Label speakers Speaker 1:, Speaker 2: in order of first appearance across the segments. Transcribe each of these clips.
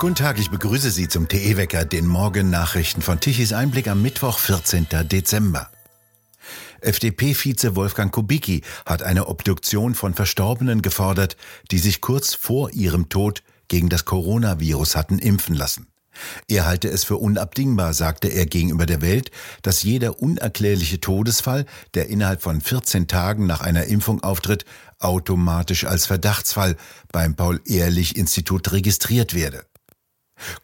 Speaker 1: Guten Tag, ich begrüße Sie zum TE-Wecker, den Morgen-Nachrichten von Tichys Einblick am Mittwoch, 14. Dezember. FDP-Vize Wolfgang Kubicki hat eine Obduktion von Verstorbenen gefordert, die sich kurz vor ihrem Tod gegen das Coronavirus hatten impfen lassen. Er halte es für unabdingbar, sagte er gegenüber der Welt, dass jeder unerklärliche Todesfall, der innerhalb von 14 Tagen nach einer Impfung auftritt, automatisch als Verdachtsfall beim Paul-Ehrlich-Institut registriert werde.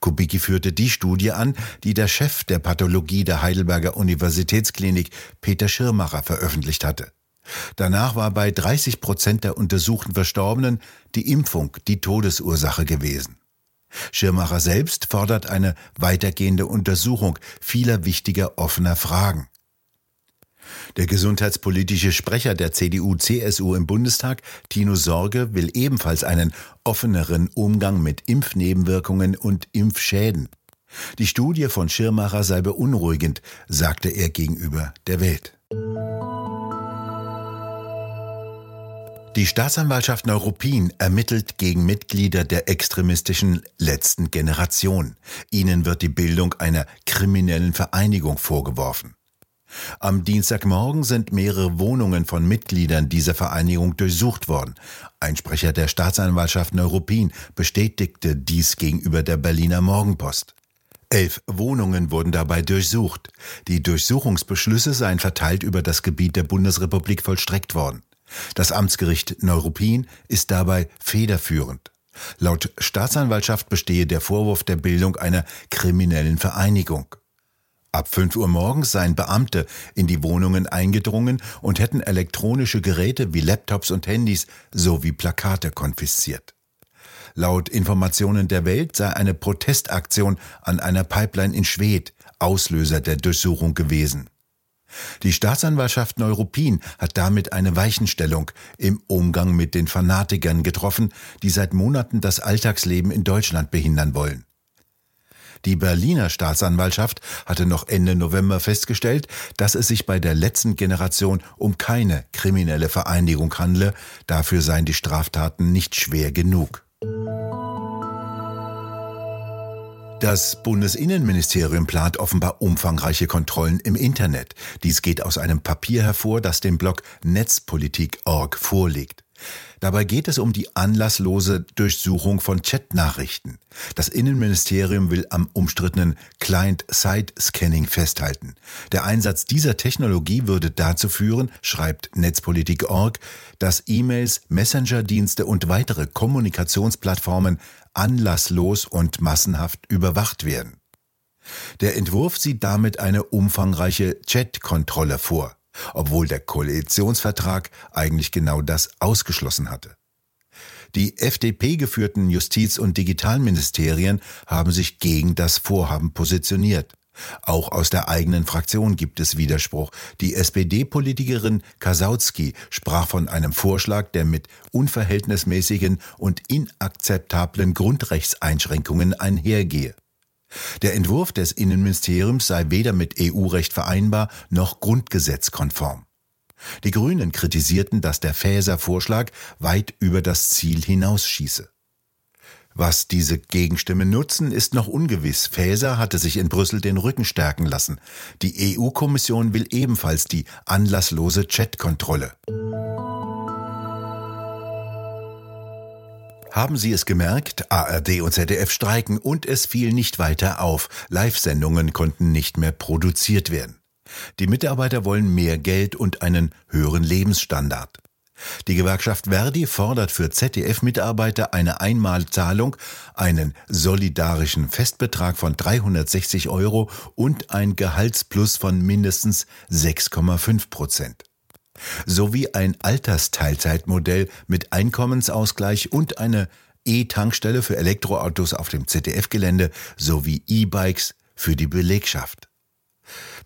Speaker 1: Kubicki führte die Studie an, die der Chef der Pathologie der Heidelberger Universitätsklinik Peter Schirmacher veröffentlicht hatte. Danach war bei 30 Prozent der untersuchten Verstorbenen die Impfung die Todesursache gewesen. Schirmacher selbst fordert eine weitergehende Untersuchung vieler wichtiger offener Fragen. Der gesundheitspolitische Sprecher der CDU-CSU im Bundestag, Tino Sorge, will ebenfalls einen offeneren Umgang mit Impfnebenwirkungen und Impfschäden. Die Studie von Schirmacher sei beunruhigend, sagte er gegenüber der Welt. Die Staatsanwaltschaft Neuruppin ermittelt gegen Mitglieder der extremistischen letzten Generation. Ihnen wird die Bildung einer kriminellen Vereinigung vorgeworfen. Am Dienstagmorgen sind mehrere Wohnungen von Mitgliedern dieser Vereinigung durchsucht worden. Ein Sprecher der Staatsanwaltschaft Neuruppin bestätigte dies gegenüber der Berliner Morgenpost. Elf Wohnungen wurden dabei durchsucht. Die Durchsuchungsbeschlüsse seien verteilt über das Gebiet der Bundesrepublik vollstreckt worden. Das Amtsgericht Neuruppin ist dabei federführend. Laut Staatsanwaltschaft bestehe der Vorwurf der Bildung einer kriminellen Vereinigung. Ab 5 Uhr morgens seien Beamte in die Wohnungen eingedrungen und hätten elektronische Geräte wie Laptops und Handys sowie Plakate konfisziert. Laut Informationen der Welt sei eine Protestaktion an einer Pipeline in Schwedt Auslöser der Durchsuchung gewesen. Die Staatsanwaltschaft Neuruppin hat damit eine Weichenstellung im Umgang mit den Fanatikern getroffen, die seit Monaten das Alltagsleben in Deutschland behindern wollen. Die Berliner Staatsanwaltschaft hatte noch Ende November festgestellt, dass es sich bei der letzten Generation um keine kriminelle Vereinigung handle, dafür seien die Straftaten nicht schwer genug. Das Bundesinnenministerium plant offenbar umfangreiche Kontrollen im Internet. Dies geht aus einem Papier hervor, das dem Blog Netzpolitik.org vorliegt. Dabei geht es um die anlasslose Durchsuchung von Chatnachrichten. Das Innenministerium will am umstrittenen Client-Side-Scanning festhalten. Der Einsatz dieser Technologie würde dazu führen, schreibt Netzpolitik.org, dass E-Mails, Messenger-Dienste und weitere Kommunikationsplattformen anlasslos und massenhaft überwacht werden. Der Entwurf sieht damit eine umfangreiche Chat-Kontrolle vor obwohl der Koalitionsvertrag eigentlich genau das ausgeschlossen hatte. Die FDP geführten Justiz- und Digitalministerien haben sich gegen das Vorhaben positioniert. Auch aus der eigenen Fraktion gibt es Widerspruch. Die SPD-Politikerin Kasautsky sprach von einem Vorschlag, der mit unverhältnismäßigen und inakzeptablen Grundrechtseinschränkungen einhergehe. Der Entwurf des Innenministeriums sei weder mit EU-Recht vereinbar noch grundgesetzkonform. Die Grünen kritisierten, dass der Faeser Vorschlag weit über das Ziel hinausschieße. Was diese Gegenstimmen nutzen, ist noch ungewiss. Faeser hatte sich in Brüssel den Rücken stärken lassen. Die EU-Kommission will ebenfalls die anlasslose Chatkontrolle. Haben Sie es gemerkt? ARD und ZDF streiken und es fiel nicht weiter auf. Live-Sendungen konnten nicht mehr produziert werden. Die Mitarbeiter wollen mehr Geld und einen höheren Lebensstandard. Die Gewerkschaft Verdi fordert für ZDF-Mitarbeiter eine Einmalzahlung, einen solidarischen Festbetrag von 360 Euro und ein Gehaltsplus von mindestens 6,5 Prozent sowie ein Altersteilzeitmodell mit Einkommensausgleich und eine E-Tankstelle für Elektroautos auf dem ZDF-Gelände sowie E-Bikes für die Belegschaft.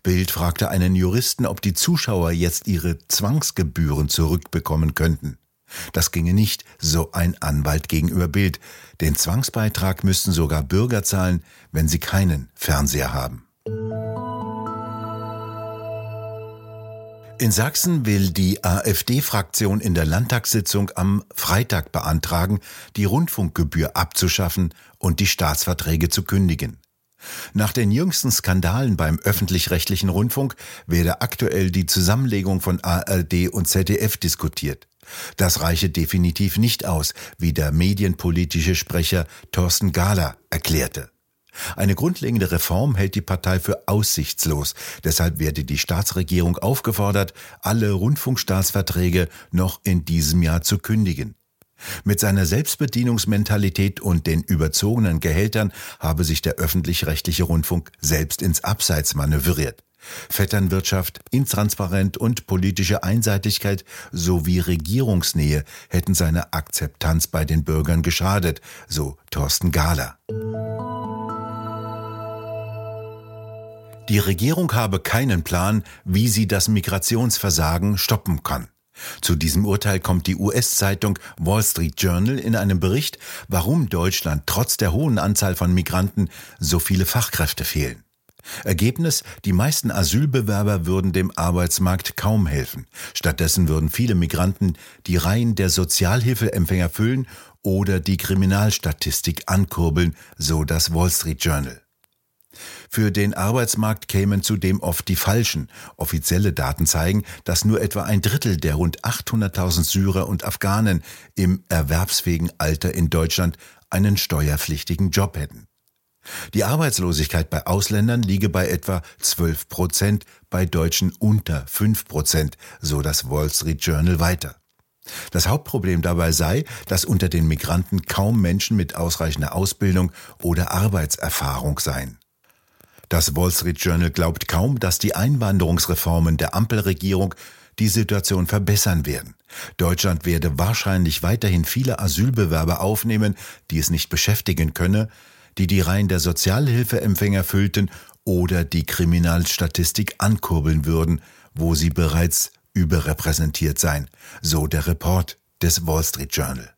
Speaker 1: Bild fragte einen Juristen, ob die Zuschauer jetzt ihre Zwangsgebühren zurückbekommen könnten. Das ginge nicht, so ein Anwalt gegenüber Bild. Den Zwangsbeitrag müssten sogar Bürger zahlen, wenn sie keinen Fernseher haben. In Sachsen will die AfD-Fraktion in der Landtagssitzung am Freitag beantragen, die Rundfunkgebühr abzuschaffen und die Staatsverträge zu kündigen. Nach den jüngsten Skandalen beim öffentlich-rechtlichen Rundfunk werde aktuell die Zusammenlegung von ARD und ZDF diskutiert. Das reiche definitiv nicht aus, wie der medienpolitische Sprecher Thorsten Gahler erklärte. Eine grundlegende Reform hält die Partei für aussichtslos. Deshalb werde die Staatsregierung aufgefordert, alle Rundfunkstaatsverträge noch in diesem Jahr zu kündigen. Mit seiner Selbstbedienungsmentalität und den überzogenen Gehältern habe sich der öffentlich-rechtliche Rundfunk selbst ins Abseits manövriert. Vetternwirtschaft, Intransparent und politische Einseitigkeit sowie Regierungsnähe hätten seiner Akzeptanz bei den Bürgern geschadet, so Thorsten Gahler. Die Regierung habe keinen Plan, wie sie das Migrationsversagen stoppen kann. Zu diesem Urteil kommt die US-Zeitung Wall Street Journal in einem Bericht, warum Deutschland trotz der hohen Anzahl von Migranten so viele Fachkräfte fehlen. Ergebnis, die meisten Asylbewerber würden dem Arbeitsmarkt kaum helfen. Stattdessen würden viele Migranten die Reihen der Sozialhilfeempfänger füllen oder die Kriminalstatistik ankurbeln, so das Wall Street Journal. Für den Arbeitsmarkt kämen zudem oft die falschen. Offizielle Daten zeigen, dass nur etwa ein Drittel der rund 800.000 Syrer und Afghanen im erwerbsfähigen Alter in Deutschland einen steuerpflichtigen Job hätten. Die Arbeitslosigkeit bei Ausländern liege bei etwa 12 Prozent, bei Deutschen unter 5 Prozent, so das Wall Street Journal weiter. Das Hauptproblem dabei sei, dass unter den Migranten kaum Menschen mit ausreichender Ausbildung oder Arbeitserfahrung seien. Das Wall Street Journal glaubt kaum, dass die Einwanderungsreformen der Ampelregierung die Situation verbessern werden. Deutschland werde wahrscheinlich weiterhin viele Asylbewerber aufnehmen, die es nicht beschäftigen könne, die die Reihen der Sozialhilfeempfänger füllten oder die Kriminalstatistik ankurbeln würden, wo sie bereits überrepräsentiert seien, so der Report des Wall Street Journal.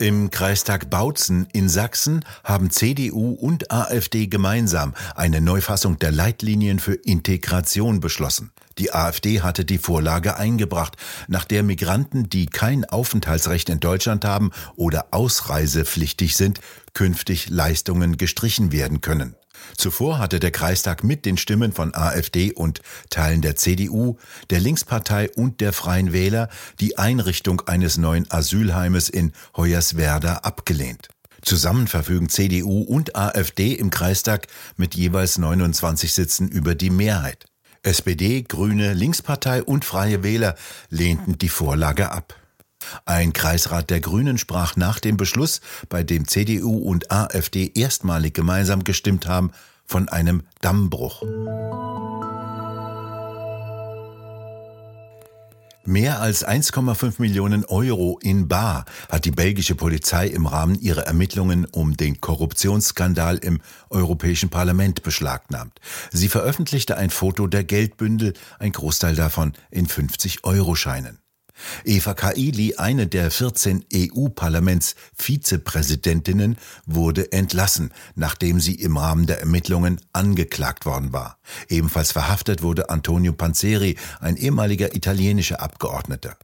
Speaker 1: Im Kreistag Bautzen in Sachsen haben CDU und AfD gemeinsam eine Neufassung der Leitlinien für Integration beschlossen. Die AfD hatte die Vorlage eingebracht, nach der Migranten, die kein Aufenthaltsrecht in Deutschland haben oder ausreisepflichtig sind, künftig Leistungen gestrichen werden können. Zuvor hatte der Kreistag mit den Stimmen von AfD und Teilen der CDU, der Linkspartei und der Freien Wähler die Einrichtung eines neuen Asylheimes in Hoyerswerda abgelehnt. Zusammen verfügen CDU und AfD im Kreistag mit jeweils 29 Sitzen über die Mehrheit. SPD, Grüne, Linkspartei und Freie Wähler lehnten die Vorlage ab. Ein Kreisrat der Grünen sprach nach dem Beschluss, bei dem CDU und AfD erstmalig gemeinsam gestimmt haben, von einem Dammbruch. Mehr als 1,5 Millionen Euro in Bar hat die belgische Polizei im Rahmen ihrer Ermittlungen um den Korruptionsskandal im Europäischen Parlament beschlagnahmt. Sie veröffentlichte ein Foto der Geldbündel, ein Großteil davon in 50-Euro-Scheinen. Eva Kaili, eine der 14 EU-Parlaments-Vizepräsidentinnen, wurde entlassen, nachdem sie im Rahmen der Ermittlungen angeklagt worden war. Ebenfalls verhaftet wurde Antonio Panzeri, ein ehemaliger italienischer Abgeordneter.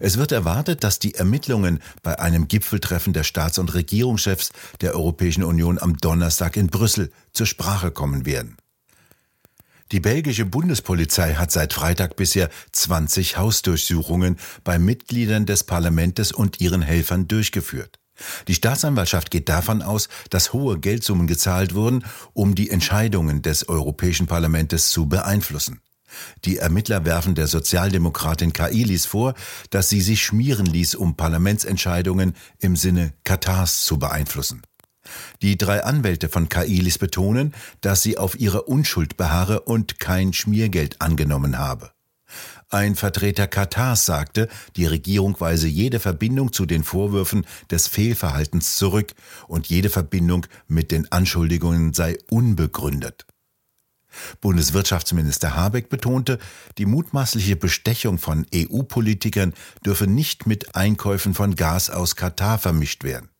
Speaker 1: Es wird erwartet, dass die Ermittlungen bei einem Gipfeltreffen der Staats- und Regierungschefs der Europäischen Union am Donnerstag in Brüssel zur Sprache kommen werden. Die belgische Bundespolizei hat seit Freitag bisher 20 Hausdurchsuchungen bei Mitgliedern des Parlaments und ihren Helfern durchgeführt. Die Staatsanwaltschaft geht davon aus, dass hohe Geldsummen gezahlt wurden, um die Entscheidungen des Europäischen Parlaments zu beeinflussen. Die Ermittler werfen der Sozialdemokratin Kailis vor, dass sie sich schmieren ließ, um Parlamentsentscheidungen im Sinne Katars zu beeinflussen. Die drei Anwälte von Kailis betonen, dass sie auf ihrer Unschuld beharre und kein Schmiergeld angenommen habe. Ein Vertreter Katars sagte, die Regierung weise jede Verbindung zu den Vorwürfen des Fehlverhaltens zurück und jede Verbindung mit den Anschuldigungen sei unbegründet. Bundeswirtschaftsminister Habeck betonte, die mutmaßliche Bestechung von EU-Politikern dürfe nicht mit Einkäufen von Gas aus Katar vermischt werden.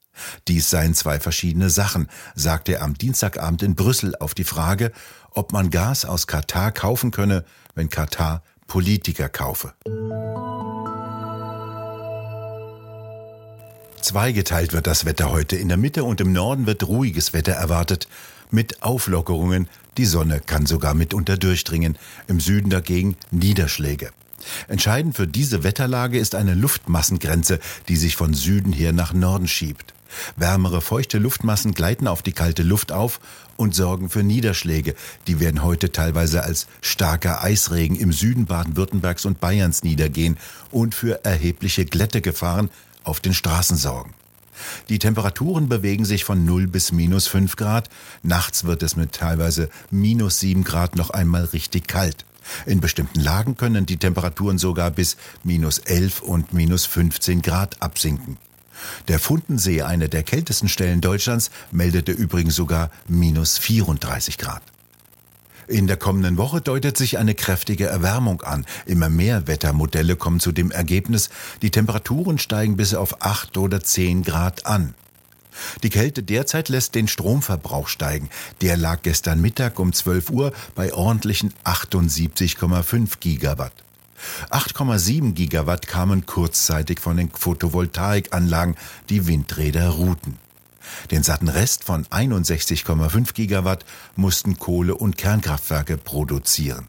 Speaker 1: Dies seien zwei verschiedene Sachen, sagte er am Dienstagabend in Brüssel auf die Frage, ob man Gas aus Katar kaufen könne, wenn Katar Politiker kaufe. Zweigeteilt wird das Wetter heute. In der Mitte und im Norden wird ruhiges Wetter erwartet, mit Auflockerungen. Die Sonne kann sogar mitunter durchdringen, im Süden dagegen Niederschläge. Entscheidend für diese Wetterlage ist eine Luftmassengrenze, die sich von Süden her nach Norden schiebt. Wärmere, feuchte Luftmassen gleiten auf die kalte Luft auf und sorgen für Niederschläge. Die werden heute teilweise als starker Eisregen im Süden Baden-Württembergs und Bayerns niedergehen und für erhebliche Glättegefahren auf den Straßen sorgen. Die Temperaturen bewegen sich von 0 bis minus 5 Grad. Nachts wird es mit teilweise minus 7 Grad noch einmal richtig kalt. In bestimmten Lagen können die Temperaturen sogar bis minus 11 und minus 15 Grad absinken. Der Fundensee, eine der kältesten Stellen Deutschlands, meldete übrigens sogar minus 34 Grad. In der kommenden Woche deutet sich eine kräftige Erwärmung an. Immer mehr Wettermodelle kommen zu dem Ergebnis, die Temperaturen steigen bis auf 8 oder 10 Grad an. Die Kälte derzeit lässt den Stromverbrauch steigen. Der lag gestern Mittag um 12 Uhr bei ordentlichen 78,5 Gigawatt. 8,7 Gigawatt kamen kurzzeitig von den Photovoltaikanlagen, die Windräder ruhten. Den satten Rest von 61,5 Gigawatt mussten Kohle- und Kernkraftwerke produzieren.